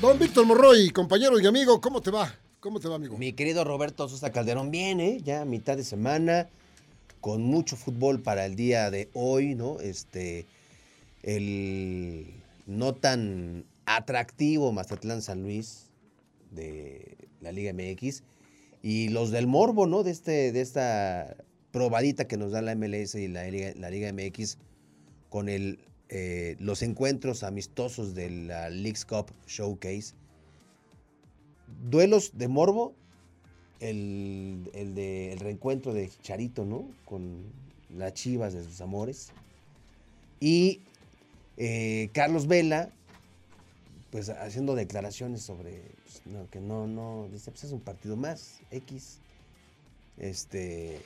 Don Víctor Morroy, compañero y amigo, ¿cómo te va? ¿Cómo te va, amigo? Mi querido Roberto Sosa Calderón viene ya a mitad de semana con mucho fútbol para el día de hoy, ¿no? Este, el no tan atractivo Mazatlán San Luis de la Liga MX y los del Morbo, ¿no? De, este, de esta probadita que nos da la MLS y la la Liga MX con el, eh, los encuentros amistosos de la Leagues Cup Showcase. Duelos de Morbo, el, el, de, el reencuentro de Charito, ¿no? Con las chivas de sus amores. Y eh, Carlos Vela, pues haciendo declaraciones sobre pues, que no, no, dice, pues es un partido más, X. Este,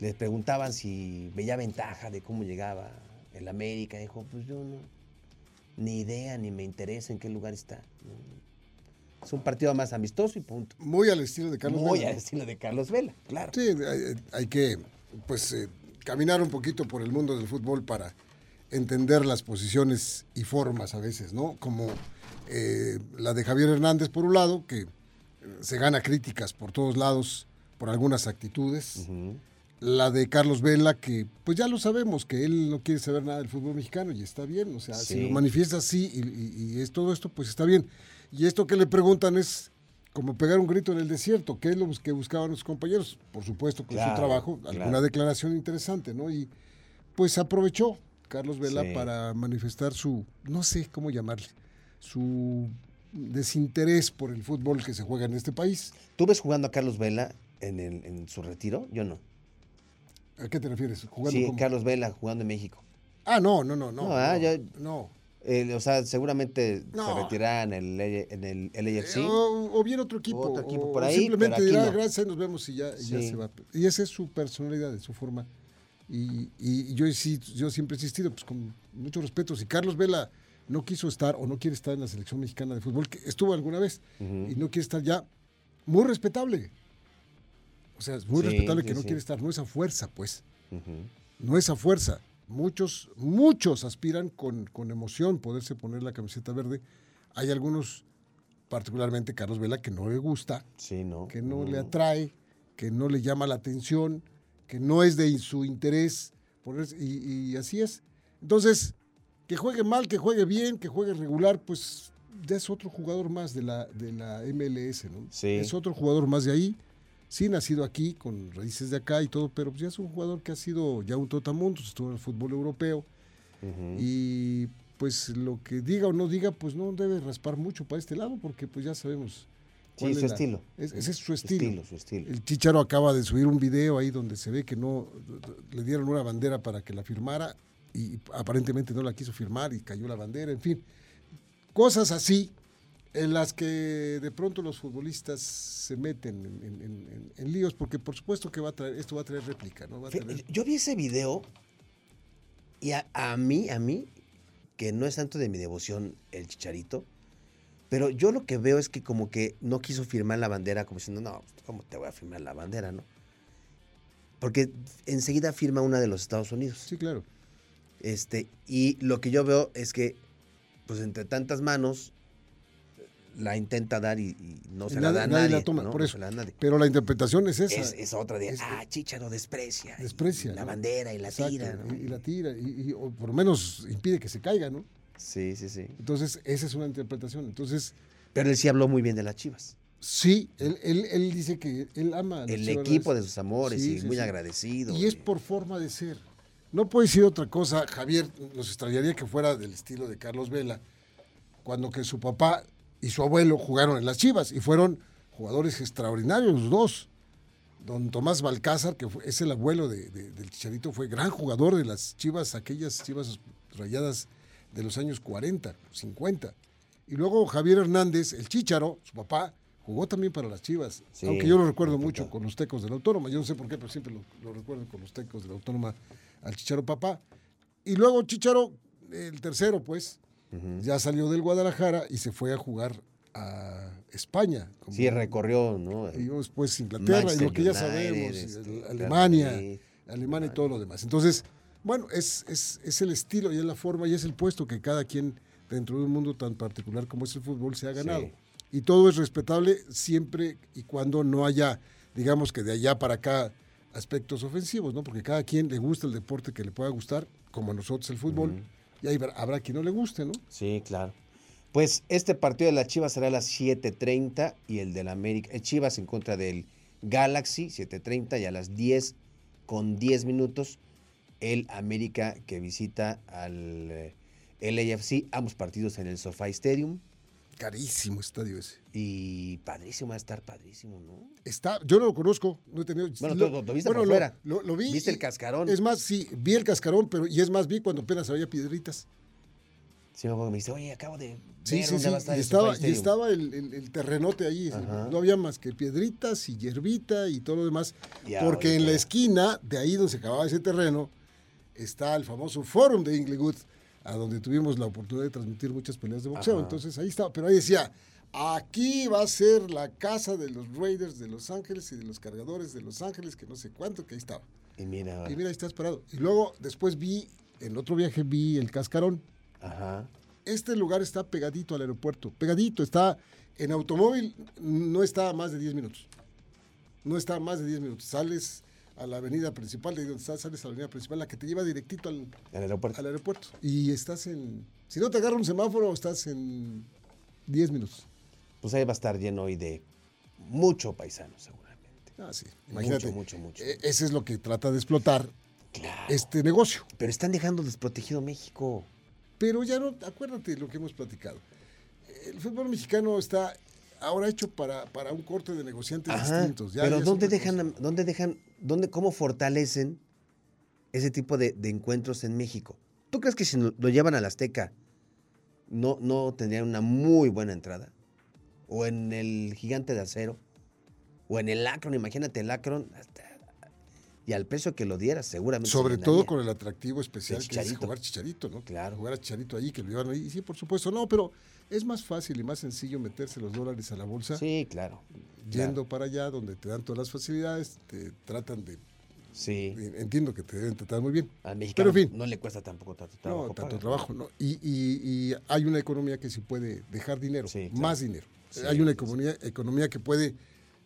les preguntaban si veía ventaja de cómo llegaba el América. Dijo, pues yo no, ni idea, ni me interesa en qué lugar está. Es un partido más amistoso y punto. Muy al estilo de Carlos Muy Vela. al estilo de Carlos Vela, claro. Sí, hay, hay que, pues, eh, caminar un poquito por el mundo del fútbol para entender las posiciones y formas a veces, ¿no? Como eh, la de Javier Hernández, por un lado, que se gana críticas por todos lados por algunas actitudes. Ujú. La de Carlos Vela, que pues ya lo sabemos, que él no quiere saber nada del fútbol mexicano y está bien, o sea, si lo manifiesta así y, y- y es todo esto, pues está bien. Y esto que le preguntan es como pegar un grito en el desierto, ¿qué es lo que buscaban los compañeros? Por supuesto, con Claro, su trabajo, alguna claro. declaración interesante, ¿no? Y pues aprovechó Carlos Vela Sí. para manifestar su, no sé cómo llamarle, su desinterés por el fútbol que se juega en este país. ¿Tú ves jugando a Carlos Vela en, el- en su retiro? Yo no. ¿A qué te refieres? ¿Jugando Sí, como- Carlos Vela jugando en México. Ah, no, no, no, no. No, ah, no, ya- no. Eh, o sea, seguramente se No. retirará en el, en el LAFC. Eh, o, o bien otro equipo. Otro equipo o por ahí, Simplemente pero dirá, no. gracias, nos vemos y ya, y ya Sí. se va. Y esa es su personalidad, es su forma. Y, y yo, sí, yo siempre he insistido, pues con mucho respeto, si Carlos Vela no quiso estar o no quiere estar en la selección mexicana de fútbol, que estuvo alguna vez, Ujú. y no quiere estar ya, muy respetable. O sea, es muy Sí, respetable sí, que no sí. quiere estar, no esa fuerza, pues. No es a fuerza. Muchos, muchos aspiran con, con emoción poderse poner la camiseta verde. Hay algunos, particularmente Carlos Vela, que no le gusta, Sí, ¿no? que no le atrae, que no le llama la atención, que no es de su interés. ponerse- y, y así es. Entonces, que juegue mal, que juegue bien, que juegue regular, pues ya es otro jugador más de la, de la MLS, ¿no? Sí. Es otro jugador más de ahí. Sí, nacido aquí, con raíces de acá y todo, pero pues ya es un jugador que ha sido ya un totamundos, estuvo en el fútbol europeo. Y pues lo que diga o no diga, pues no debe raspar mucho para este lado, porque pues ya sabemos. Sí, es su la- estilo. es- ese es su estilo. Su estilo. El Chicharo acaba de subir un video ahí donde se ve que no le dieron una bandera para que la firmara y aparentemente no la quiso firmar y cayó la bandera, en fin. Cosas así en las que de pronto los futbolistas se meten en, en- en- en líos, porque por supuesto que va a traer, esto va a traer réplica, ¿no? Va a traer- Yo vi ese video y a, a mí, a mí, que no es tanto de mi devoción el chicharito, pero yo lo que veo es que como que no quiso firmar la bandera, como diciendo, no, ¿cómo te voy a firmar la bandera, no? Porque enseguida firma una de los Estados Unidos. Sí, claro. Este, y lo que yo veo es que, pues entre tantas manos, la intenta dar y, y no se la da nadie nadie. la toma, ¿no? por eso. la. Pero la interpretación es esa. Es, es otra de, Es- ah, Chicharo desprecia. y Desprecia, La bandera y la Exacto, tira. ¿no? y, y la tira, y, o por lo menos impide que se caiga, ¿no? Sí, sí, sí. Entonces, esa es una interpretación. Entonces, Pero él sí habló muy bien de las chivas. sí, él, él, él dice que él ama a El equipo de sus amores Sí, y sí, muy sí. agradecido. Y es por forma de ser. No puede ser otra cosa, Javier, nos extrañaría que fuera del estilo de Carlos Vela, cuando que su papá y su abuelo jugaron en las Chivas y fueron jugadores extraordinarios los dos. Don Tomás Balcázar, que fue- es el abuelo de- de- del Chicharito, fue gran jugador de las Chivas, aquellas Chivas rayadas de los años 40, 50. Y luego Javier Hernández, el Chicharo, su papá, jugó también para las Chivas. Sí, aunque yo lo recuerdo mucho con los tecos de la Autónoma. Yo no sé por qué, pero siempre lo, lo recuerdo con los tecos de la Autónoma al Chicharo papá. Y luego Chicharo, el tercero, pues, ya salió del Guadalajara y se fue a jugar a España. como- Sí, recorrió, ¿no? y después Inglaterra y lo que ya sabemos, este, Alemania, Alemania y todo lo demás. Entonces, bueno, es, es, es el estilo y es la forma y es el puesto que cada quien dentro de un mundo tan particular como es el fútbol, se ha ganado. Sí. Y todo es respetable siempre y cuando no haya, digamos que de allá para acá, aspectos ofensivos, ¿no? Porque cada quien le gusta el deporte que le pueda gustar, como a nosotros el fútbol, y ahí habrá- quien no le guste, ¿no? Sí, claro. Pues este partido de la Chivas será a las 7.30 y el del América. El Chivas en contra del Galaxy, 7.30 y a las 10 con 10 minutos el América que visita al eh, LAFC. Ambos partidos en el SoFi Stadium. Carísimo estadio ese. Y padrísimo, va a estar padrísimo, ¿no? Está, yo no lo conozco, no he tenido. Bueno, lo- tú lo- lo viste bueno, por lo- fuera. Lo, lo vi. ¿Viste y- el cascarón? Es más, sí, vi el cascarón, pero y es más, vi cuando apenas había piedritas. Sí, me dice, oye, acabo de Sí, ver sí, dónde sí. va a estar Y el estaba, y Stadium". estaba el, el- el terrenote ahí. Ajá. No había más que piedritas y hierbita y todo lo demás. Porque en la esquina, de ahí donde se acababa ese terreno, está el famoso Forum de Inglewood, a donde tuvimos la oportunidad de transmitir muchas peleas de boxeo. Ajá. Entonces ahí estaba. Pero ahí decía, aquí va a ser la casa de los Raiders de Los Ángeles y de los cargadores de Los Ángeles, que no sé cuánto, que ahí estaba. Y mira, Y mira, ahí estás parado. Y luego, después vi, en otro viaje vi el cascarón. ajá. Este lugar está pegadito al aeropuerto, pegadito, está en automóvil, no está a más de 10 minutos. No está a más de 10 minutos. Sales a la avenida principal, de donde estás, sales a la avenida principal, la que te lleva directito al, aeropuerto. al aeropuerto. Y estás en, si no te agarra un semáforo, estás en 10 minutos. Pues ahí va a estar lleno hoy de mucho paisano, seguramente. Ah, sí, imagínate. mucho, mucho. E- Ese es lo que trata de explotar Claro. este negocio. Pero están dejando desprotegido México. Pero ya no, acuérdate de lo que hemos platicado. El fútbol mexicano está ahora hecho para, para un corte de negociantes Ajá, distintos. Ya- pero ¿dónde dejan, dónde dejan, dónde, cómo fortalecen ese tipo de, encuentros en México? ¿Tú crees que si lo llevan al Azteca no, no tendrían una muy buena entrada? ¿O en el Gigante de Acero? ¿O en el Akron? Imagínate el Akron. Y al precio que lo dieras, seguramente. se Sobre todo con el atractivo especial que es jugar chicharito, ¿no? Claro. Jugar a chicharito ahí, que lo llevan ahí. Sí, por supuesto, no, pero es más fácil y más sencillo meterse los dólares a la bolsa Sí, claro. yendo para allá donde te dan todas las facilidades, te tratan de. Sí. Entiendo que te deben tratar muy bien. Al mexicano Pero en fin. no le cuesta tampoco tanto trabajo. no, tanto trabajo, ¿no? Y, y- y hay una economía que sí puede dejar dinero, Sí, claro. más dinero. Sí, hay una economía, economía que puede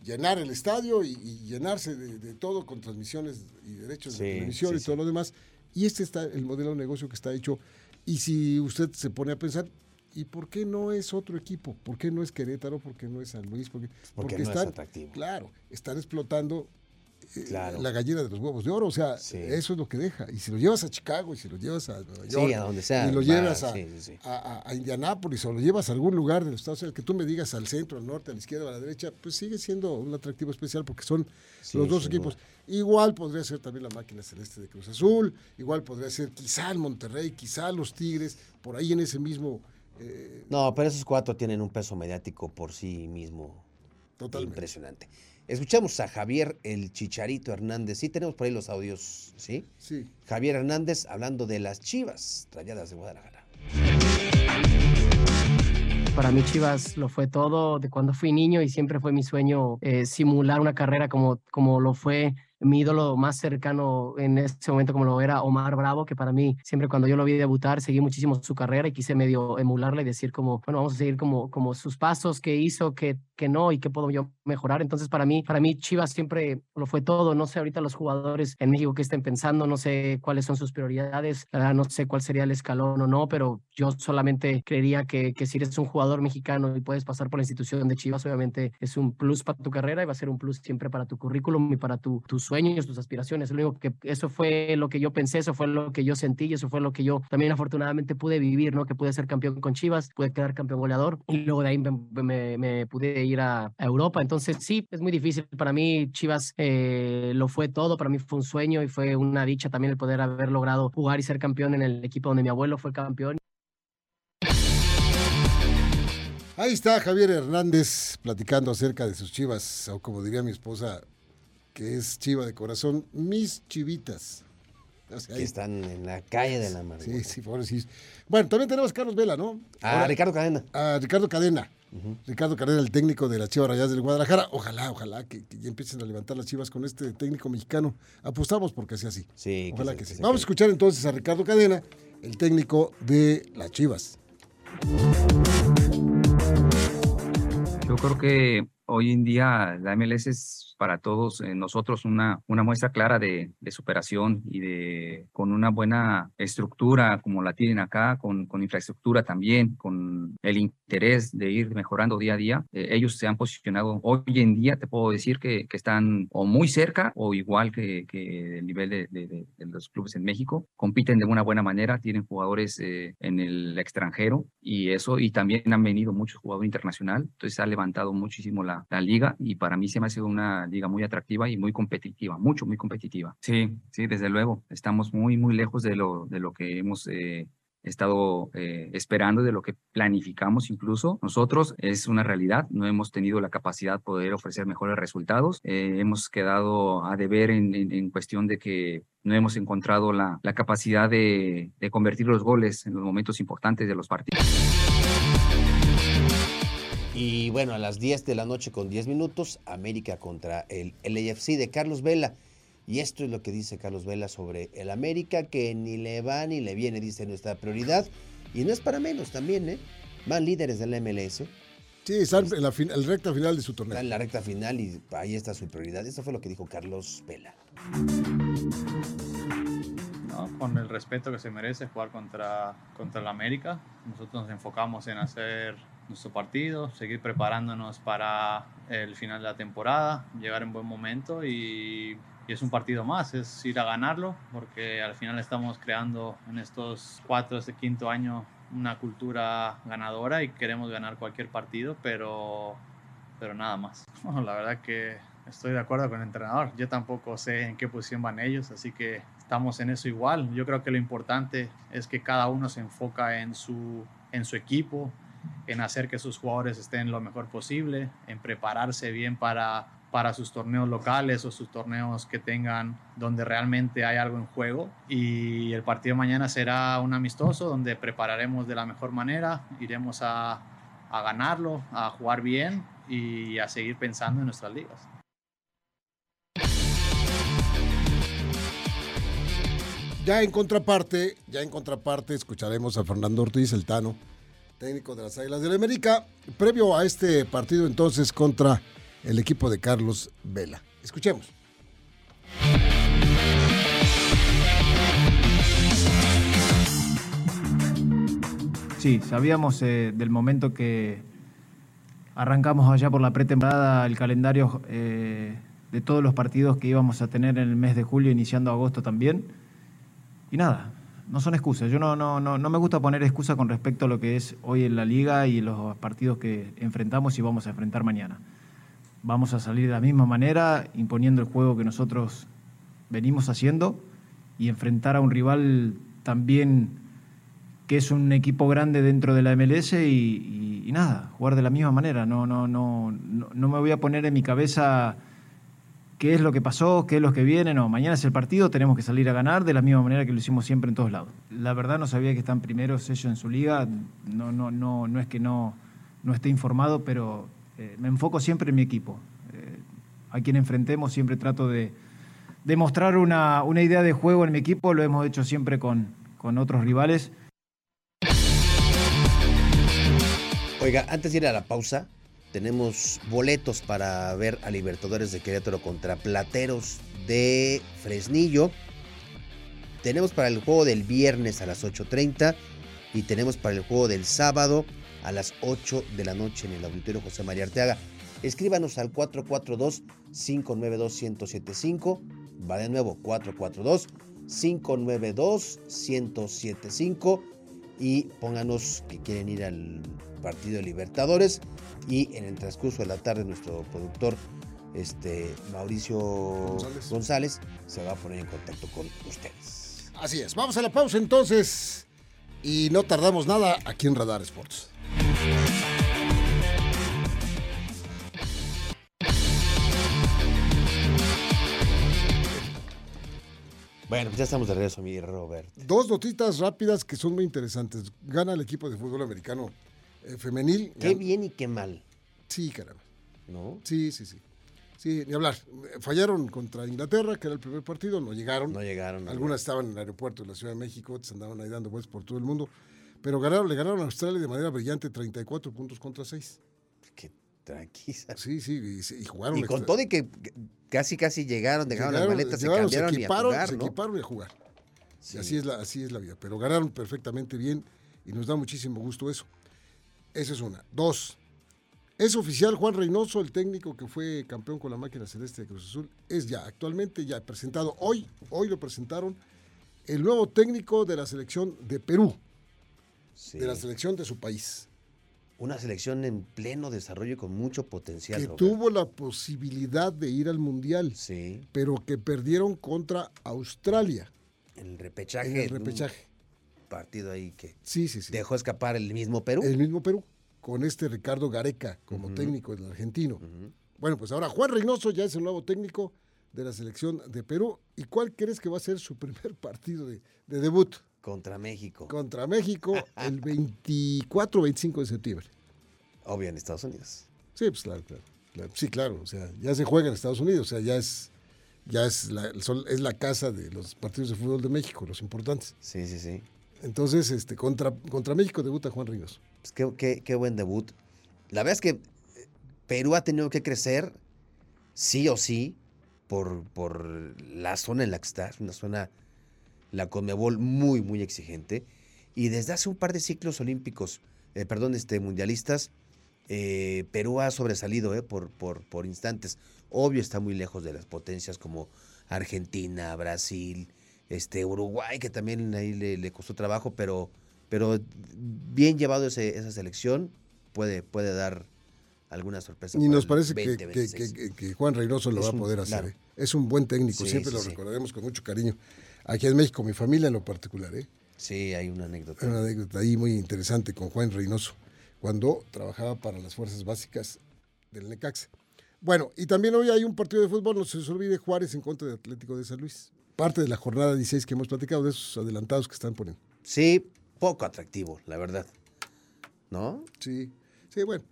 llenar el estadio y, y llenarse de, de todo con transmisiones y derechos de televisión sí, y todo sí. lo demás. Y este está el modelo de negocio que está hecho. Y si usted se pone a pensar, ¿y por qué no es otro equipo? ¿Por qué no es Querétaro? ¿Por qué no es San Luis? Porque, Porque no es atractivo. Claro, están explotando Claro. la gallina de los huevos de oro. O sea, Sí. eso es lo que deja. Y si lo llevas a Chicago y si lo llevas a Nueva Sí, York a donde sea, y lo va, llevas a, sí, sí, sí. a, Indianápolis o lo llevas a algún lugar de los Estados Unidos, que tú me digas al centro, al norte, a la izquierda a la derecha, pues sigue siendo un atractivo especial porque son Sí, los dos equipos. duda. Igual podría ser también la máquina celeste de Cruz Azul, igual podría ser quizá el Monterrey, quizá los Tigres, por ahí en ese mismo... eh, No, pero esos cuatro tienen un peso mediático por sí mismo Totalmente. impresionante. Escuchamos a Javier el Chicharito Hernández. Sí, tenemos por ahí los audios, ¿sí? sí. Javier Hernández hablando de las chivas rayadas de Guadalajara. Para mí Chivas lo fue todo de cuando fui niño y siempre fue mi sueño eh, simular una carrera como, como lo fue mi ídolo más cercano en ese momento como lo era Omar Bravo, que para mí siempre cuando yo lo vi debutar seguí muchísimo su carrera y quise medio emularla y decir como, bueno, vamos a seguir como, como sus pasos, qué hizo, qué, qué no y qué puedo yo mejorar. Entonces para mí, para mí Chivas siempre lo fue todo. No sé ahorita los jugadores en México que estén pensando, no sé cuáles son sus prioridades, la verdad, no sé cuál sería el escalón o no, pero yo solamente creería que, que si eres un jugador mexicano y puedes pasar por la institución de Chivas, obviamente es un plus para tu carrera y va a ser un plus siempre para tu currículum y para tu, tus sueños, tus aspiraciones. Lo único que eso fue lo que yo pensé, eso fue lo que yo sentí eso fue lo que yo también afortunadamente pude vivir, ¿no? Que pude ser campeón con Chivas, pude quedar campeón goleador y luego de ahí me, pude ir a, a, Europa. Entonces sí, es muy difícil. Para mí Chivas eh, lo fue todo, para mí fue un sueño y fue una dicha también el poder haber logrado jugar y ser campeón en el equipo donde mi abuelo fue campeón. Ahí está Javier Hernández platicando acerca de sus chivas, o como diría mi esposa, que es chiva de corazón, mis chivitas. O sea, que ahí, están en la calle de la madre. Sí, sí, pobrecillos. Bueno, también tenemos a Carlos Vela, ¿no? A Ahora, Ricardo Cadena. A Ricardo Cadena. Uh -huh. Ricardo Cadena, el técnico de las Chivas Rayadas del Guadalajara. Ojalá, ojalá que, que, ya empiecen a levantar las Chivas con este técnico mexicano. Apostamos porque sea así. Sí, ojalá que, se, que sí. Vamos a escuchar entonces a Ricardo Cadena, el técnico de las Chivas. Yo creo que hoy en día la MLS es para todos eh, nosotros una, una muestra clara de, de, superación y de con una buena estructura como la tienen acá, con, con infraestructura también, con el interés de ir mejorando día a día. Eh, ellos se han posicionado hoy en día, te puedo decir que, que están o muy cerca o igual que, que el nivel de, de, de, los clubes en México. Compiten de una buena manera, tienen jugadores eh, en el extranjero y eso, y también han venido muchos jugadores internacional, entonces ha levantado muchísimo la, la liga y para mí se me ha sido una liga muy atractiva y muy competitiva, mucho, muy competitiva. Sí, sí, desde luego. Estamos muy, muy lejos de lo, de lo que hemos eh, estado eh, esperando, de lo que planificamos incluso. Nosotros es una realidad, no hemos tenido la capacidad de poder ofrecer mejores resultados. Eh, hemos quedado a deber en, en, en, cuestión de que no hemos encontrado la, la capacidad de, de convertir los goles en los momentos importantes de los partidos. Y bueno, a las 10 de la noche con 10 minutos, América contra el LAFC de Carlos Vela. Y esto es lo que dice Carlos Vela sobre el América, que ni le va ni le viene, dice nuestra prioridad. Y no es para menos también, ¿eh? Van líderes del MLS. Sí, están en la, fin, el recta final de su torneo. Están en la recta final y ahí está su prioridad. Eso fue lo que dijo Carlos Vela. ¿no? Con el respeto que se merece jugar contra, contra el América. Nosotros nos enfocamos en hacer nuestro partido, seguir preparándonos para el final de la temporada, llegar en buen momento y, y, es un partido más, es ir a ganarlo, porque al final estamos creando en estos cuatro, este quinto año una cultura ganadora y queremos ganar cualquier partido, pero, pero nada más. Bueno, la verdad que estoy de acuerdo con el entrenador, yo tampoco sé en qué posición van ellos, así que estamos en eso igual. Yo creo que lo importante es que cada uno se enfoca en su, en su equipo, en hacer que sus jugadores estén lo mejor posible, en prepararse bien para, para sus torneos locales o sus torneos que tengan donde realmente hay algo en juego. Y el partido de mañana será un amistoso donde prepararemos de la mejor manera, iremos a, a ganarlo, a jugar bien y a seguir pensando en nuestras ligas. Ya en contraparte, ya en contraparte escucharemos a Fernando Ortiz, el Tano, técnico de las Águilas del América, previo a este partido entonces contra el equipo de Carlos Vela. Escuchemos. Sí, sabíamos eh, del momento que arrancamos allá por la pretemporada el calendario eh, de todos los partidos que íbamos a tener en el mes de julio, iniciando agosto también. Y nada, no son excusas. Yo no, no, no, no me gusta poner excusa con respecto a lo que es hoy en la liga y los partidos que enfrentamos y vamos a enfrentar mañana. Vamos a salir de la misma manera, imponiendo el juego que nosotros venimos haciendo y enfrentar a un rival también que es un equipo grande dentro de la MLS y, nada, jugar de la misma manera. No, no, no, no, no me voy a poner en mi cabeza qué es lo que pasó, qué es lo que viene. No, mañana es el partido, tenemos que salir a ganar de la misma manera que lo hicimos siempre en todos lados. La verdad no sabía que están primeros ellos en su liga, no, no, no, no es que no, no esté informado, pero eh, me enfoco siempre en mi equipo. Eh, a quien enfrentemos siempre trato de, de mostrar una, una, idea de juego en mi equipo, lo hemos hecho siempre con, con otros rivales. Oiga, antes de ir a la pausa, tenemos boletos para ver a Libertadores de Querétaro contra Plateros de Fresnillo. Tenemos para el juego del viernes a las 8.30 y tenemos para el juego del sábado a las 8 de la noche en el auditorio José María Arteaga. Escríbanos al 442-592-1075. Va de nuevo, 442-592-1075. Y pónganos que quieren ir al partido Libertadores y en el transcurso de la tarde nuestro productor este Mauricio González. González se va a poner en contacto con ustedes. Así es, vamos a la pausa entonces y no tardamos nada aquí en Radar Sports. Bueno, pues ya estamos de regreso, mi Robert. Dos notitas rápidas que son muy interesantes. Gana el equipo de fútbol americano femenil. Qué bien y qué mal. Sí, caramba. ¿No? Sí, sí, sí. Sí, ni hablar. Fallaron contra Inglaterra, que era el primer partido, no llegaron. No llegaron. Algunas estaban en el aeropuerto de la Ciudad de México, otras andaban ahí dando vueltas por todo el mundo. Pero ganaron, le ganaron a Australia de manera brillante, 34 puntos contra 6. Qué tranquila. Sí, sí, y, se- y jugaron. Y con extra- todo y que casi casi llegaron, dejaron las llegaron, maletas, se llegaron, cambiaron y a equiparon, jugar, se equiparon y a jugar. Sí. Y así es, la, así es la vida. Pero ganaron perfectamente bien y nos da muchísimo gusto eso. Esa es una. Dos. Es oficial Juan Reynoso, el técnico que fue campeón con la máquina celeste de Cruz Azul. Es ya, actualmente ya presentado. Hoy, hoy lo presentaron el nuevo técnico de la selección de Perú, Sí. de la selección de su país, Una selección en pleno desarrollo y con mucho potencial. que Robert. tuvo la posibilidad de ir al Mundial, Sí, pero que perdieron contra Australia en el repechaje. en el repechaje. Partido ahí que Sí, sí, sí. dejó escapar el mismo Perú. El mismo Perú, con este Ricardo Gareca como técnico del argentino. Bueno, pues ahora Juan Reynoso ya es el nuevo técnico de la selección de Perú. ¿Y cuál crees que va a ser su primer partido de, de debut? Contra México. Contra México el 24 o 25 de septiembre. Obvio en Estados Unidos. Sí, pues claro, claro, claro. Sí, claro. O sea, ya se juega en Estados Unidos. O sea, ya es, ya es la, es la casa de los partidos de fútbol de México, los importantes. Sí, sí, sí. Entonces, este, contra, contra México debuta Juan Reynoso. Pues qué, qué- qué buen debut. La verdad es que eh, Perú ha tenido que crecer, sí o sí, por, por la zona en la que está. Es una zona, la Conmebol, muy, muy exigente. Y desde hace un par de ciclos olímpicos, eh, perdón, este, mundialistas, eh, Perú ha sobresalido eh, por, por, por instantes. Obvio está muy lejos de las potencias como Argentina, Brasil, este, Uruguay, que también ahí le, le costó trabajo, pero, pero bien llevado ese- esa selección puede, puede dar alguna sorpresa. Y nos parece que, que- 2026. que- que Juan Reynoso lo Es va a un- poder hacer. claro. ¿eh? Es un buen técnico, Sí, siempre sí, lo sí. recordaremos con mucho cariño. Aquí en México, mi familia en lo particular, ¿eh? Sí, hay una anécdota. Hay una anécdota ahí muy interesante con Juan Reynoso, cuando trabajaba para las fuerzas básicas del Necaxa. Bueno, y también hoy hay un partido de fútbol, no se os olvide, Juárez en contra de Atlético de San Luis. Parte de la jornada 16 que hemos platicado, de esos adelantados que están poniendo. Sí, poco atractivo, la verdad. ¿No? Sí, sí, bueno.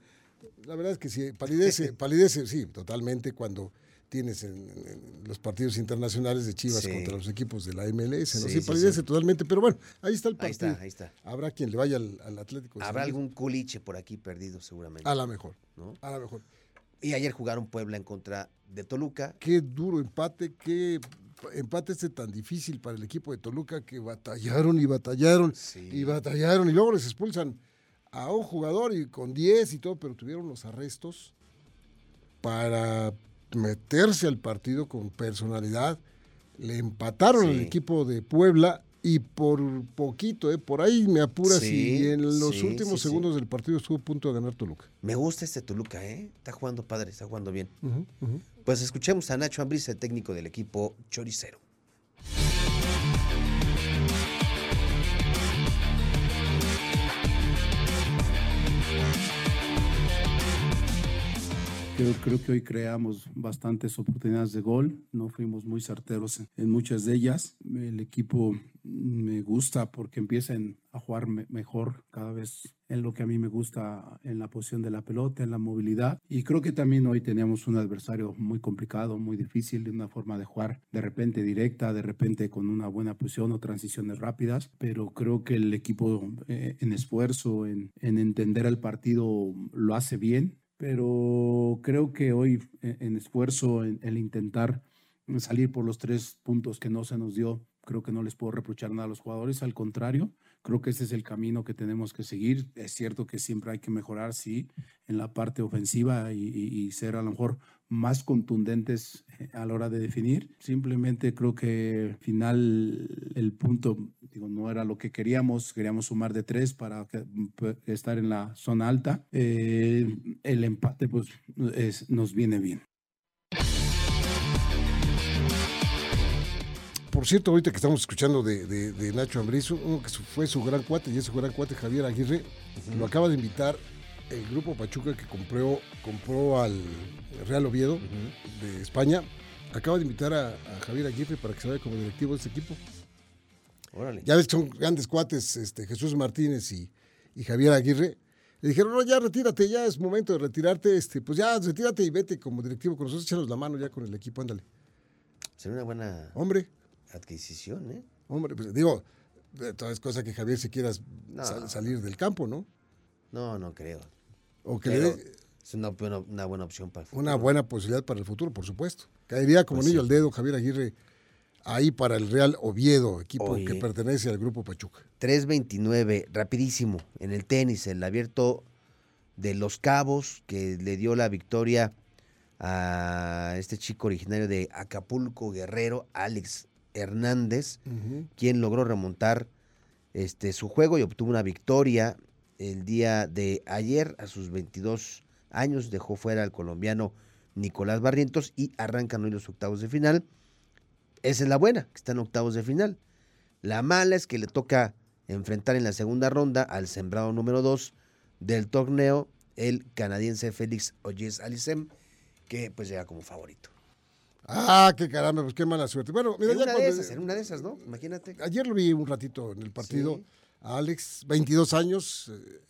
La verdad es que sí, palidece, palidece, sí, totalmente cuando tienes en, en los partidos internacionales de Chivas Sí. contra los equipos de la MLS, ¿no? Sí, palidece sí. totalmente, pero bueno, ahí está el Ahí partido. está, ahí está. Habrá quien le vaya al, al Atlético. Habrá algún culiche por aquí perdido seguramente. A la mejor, ¿no? a la mejor. Y ayer jugaron Puebla en contra de Toluca. Qué duro empate, qué empate este tan difícil para el equipo de Toluca que batallaron y batallaron Sí. y batallaron y luego les expulsan a un jugador y con 10 y todo, pero tuvieron los arrestos para meterse al partido con personalidad. Le empataron al Sí. equipo de Puebla y por poquito, eh, por ahí me apuras Sí, y en los sí, últimos sí, segundos del partido estuvo a punto de ganar Toluca. Me gusta este Toluca, ¿eh? Está jugando padre, está jugando bien. Pues escuchemos a Nacho Ambriz, el técnico del equipo Choricero. Creo, creo que hoy creamos bastantes oportunidades de gol, no fuimos muy certeros en, en muchas de ellas. El equipo me gusta porque empiezan a jugar me- mejor cada vez en lo que a mí me gusta, en la posición de la pelota, en la movilidad. Y creo que también hoy teníamos un adversario muy complicado, muy difícil, de una forma de jugar de repente directa, de repente con una buena posición o transiciones rápidas, pero creo que el equipo eh, en esfuerzo, en, en entender el partido, lo hace bien pero creo que hoy eh, en esfuerzo, en el intentar salir por los tres puntos que no se nos dio, creo que no les puedo reprochar nada a los jugadores, al contrario, creo que ese es el camino que tenemos que seguir. Es cierto que siempre hay que mejorar, sí, en la parte ofensiva y- y ser a lo mejor más contundentes eh, a la hora de definir. Simplemente creo que al final el punto, digo, no era lo que queríamos, queríamos sumar de tres para que- p- estar en la zona alta. Eh, el empate pues es- nos viene bien. Por cierto, ahorita que estamos escuchando de, de- de Nacho Ambriz, uno que su- fue su gran cuate, y ese gran cuate Javier Aguirre, lo acaba de invitar el grupo Pachuca que compró, compró al Real Oviedo de España. Acaba de invitar a, a Javier Aguirre para que se vaya como directivo de este equipo. Órale. Ya ves que son grandes cuates, este, Jesús Martínez y, y Javier Aguirre. Le dijeron, no, ya retírate, ya es momento de retirarte, este, pues ya retírate y vete como directivo con nosotros, échanos la mano ya con el equipo, ándale. Sería una buena Hombre, adquisición, ¿eh? Hombre, pues digo, De todas cosas que Javier se quiera No. sal- salir del campo, ¿no? No, no creo. O que Pero le dé es una buena, una buena opción para el futuro. una buena posibilidad para el futuro, por supuesto. Caería como Pues niño sí. al dedo Javier Aguirre ahí para el Real Oviedo, equipo Oye. que pertenece al grupo Pachuca. 3.29, rapidísimo, en el tenis, el abierto de Los Cabos, que le dio la victoria a este chico originario de Acapulco, Guerrero, Alex Hernández, quien logró remontar este, su juego y obtuvo una victoria el día de ayer a sus 22 años. Dejó fuera al colombiano Nicolás Barrientos y arrancan hoy los octavos de final. Esa es la buena, que está en octavos de final. La mala es que le toca enfrentar en la segunda ronda al sembrado número 2 del torneo, el canadiense Félix Oyes Alicem, que pues llega como favorito. Ah, qué caramba, pues qué mala suerte. Bueno, mira, En ya una de cuando- esas, en una de esas, ¿no? Imagínate. ayer lo vi un ratito en el partido Sí. A Alex, 22 años. eh,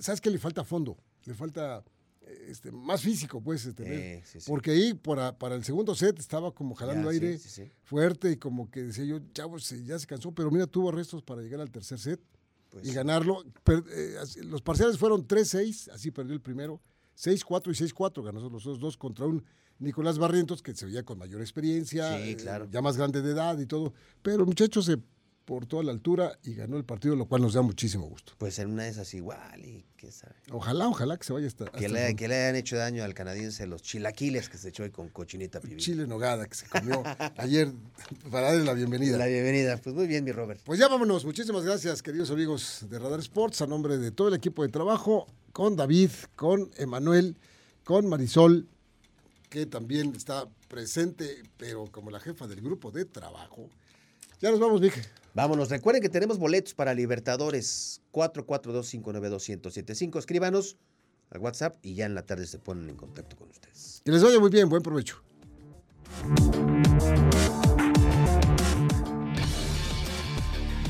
¿Sabes qué? Le falta fondo, le falta eh, este, más físico, pues, este, Eh, sí, sí. porque ahí para, para el segundo set estaba como jalando Ya, aire sí, fuerte y como que decía yo, ya se cansó, pero mira, tuvo restos para llegar al tercer set Pues y sí. ganarlo. Per- eh, los parciales fueron 3-6, así perdió el primero. 6-4 y 6-4 ganó los dos, dos contra un Nicolás Barrientos que se veía con mayor experiencia, Sí, eh, claro. ya más grande de edad y todo. Pero el muchacho se portó a la altura y ganó el partido, lo cual nos da muchísimo gusto. Pues en una de esas igual, y qué sabe. Ojalá, ojalá que se vaya hasta, Que hasta le, que le hayan hecho daño al canadiense los chilaquiles que se echó hoy con cochinita pibil. Chile Nogada que se comió ayer para darle la bienvenida. La bienvenida. Pues muy bien, mi Robert. Pues ya vámonos. Muchísimas gracias, queridos amigos de Radar Sports, a nombre de todo el equipo de trabajo, con David, con Emanuel, con Marisol, que también está presente, pero como la jefa del grupo de trabajo. Ya nos vamos, Vic. Vámonos, recuerden que tenemos boletos para Libertadores 442-592-1075. Escríbanos al WhatsApp y ya en la tarde se ponen en contacto con ustedes. Que les vaya muy bien. Buen provecho.